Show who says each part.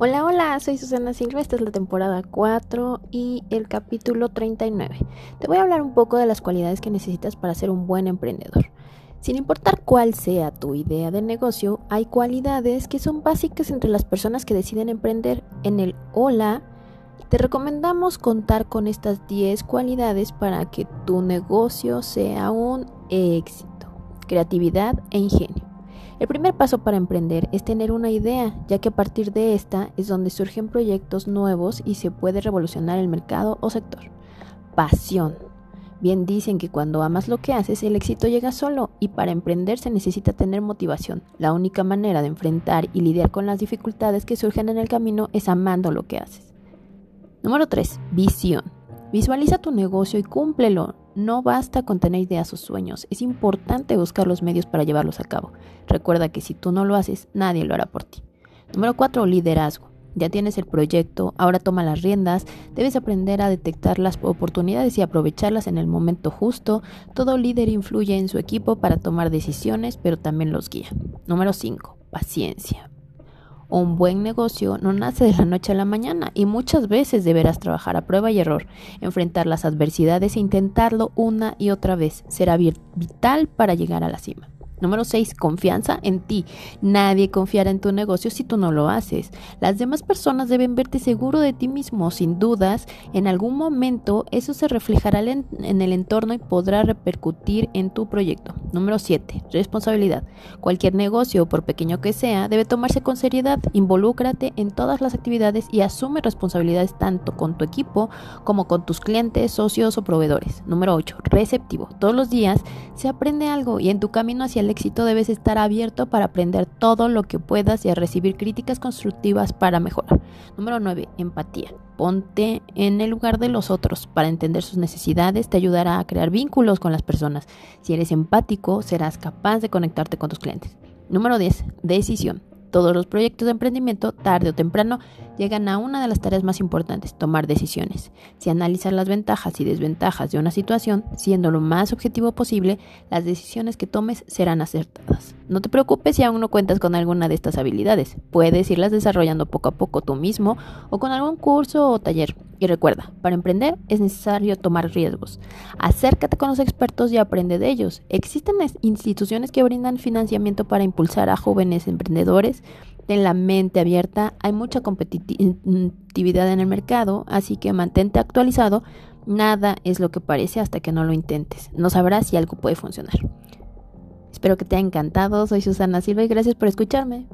Speaker 1: Hola, hola, soy Susana Silva, esta es la temporada 4 y el capítulo 39. Te voy a hablar un poco de las cualidades que necesitas para ser un buen emprendedor. Sin importar cuál sea tu idea de negocio, hay cualidades que son básicas entre las personas que deciden emprender. En el Hola, te recomendamos contar con estas 10 cualidades para que tu negocio sea un éxito. Creatividad e ingenio. El primer paso para emprender es tener una idea, ya que a partir de esta es donde surgen proyectos nuevos y se puede revolucionar el mercado o sector. Pasión. Bien dicen que cuando amas lo que haces, el éxito llega solo y para emprender se necesita tener motivación. La única manera de enfrentar y lidiar con las dificultades que surgen en el camino es amando lo que haces. Número 3. Visión. Visualiza tu negocio y cúmplelo. No basta con tener ideas o sueños, es importante buscar los medios para llevarlos a cabo. Recuerda que si tú no lo haces, nadie lo hará por ti. Número 4. Liderazgo. Ya tienes el proyecto, ahora toma las riendas, debes aprender a detectar las oportunidades y aprovecharlas en el momento justo. Todo líder influye en su equipo para tomar decisiones, pero también los guía. Número 5. Paciencia. Un buen negocio no nace de la noche a la mañana y muchas veces deberás trabajar a prueba y error, enfrentar las adversidades e intentarlo una y otra vez. Será vital para llegar a la cima. Número 6. Confianza en ti. Nadie confiará en tu negocio si tú no lo haces. Las demás personas deben verte seguro de ti mismo. Sin dudas, en algún momento eso se reflejará en, el entorno y podrá repercutir en tu proyecto. Número 7. Responsabilidad. Cualquier negocio, por pequeño que sea, debe tomarse con seriedad. Involúcrate en todas las actividades y asume responsabilidades tanto con tu equipo como con tus clientes, socios o proveedores. Número 8. Receptivo. Todos los días se aprende algo y en tu camino hacia éxito debes estar abierto para aprender todo lo que puedas y a recibir críticas constructivas para mejorar. Número 9. Empatía. Ponte en el lugar de los otros para entender sus necesidades, te ayudará a crear vínculos con las personas. Si eres empático, serás capaz de conectarte con tus clientes. Número 10. Decisión. Todos los proyectos de emprendimiento, tarde o temprano, llegan a una de las tareas más importantes, tomar decisiones. Si analizas las ventajas y desventajas de una situación, siendo lo más objetivo posible, las decisiones que tomes serán acertadas. No te preocupes si aún no cuentas con alguna de estas habilidades. Puedes irlas desarrollando poco a poco tú mismo o con algún curso o taller. Y recuerda, para emprender es necesario tomar riesgos. Acércate con los expertos y aprende de ellos. Existen instituciones que brindan financiamiento para impulsar a jóvenes emprendedores. Ten la mente abierta, hay mucha competitividad en el mercado, así que mantente actualizado. Nada es lo que parece hasta que no lo intentes. No sabrás si algo puede funcionar. Espero que te haya encantado. Soy Susana Silva y gracias por escucharme.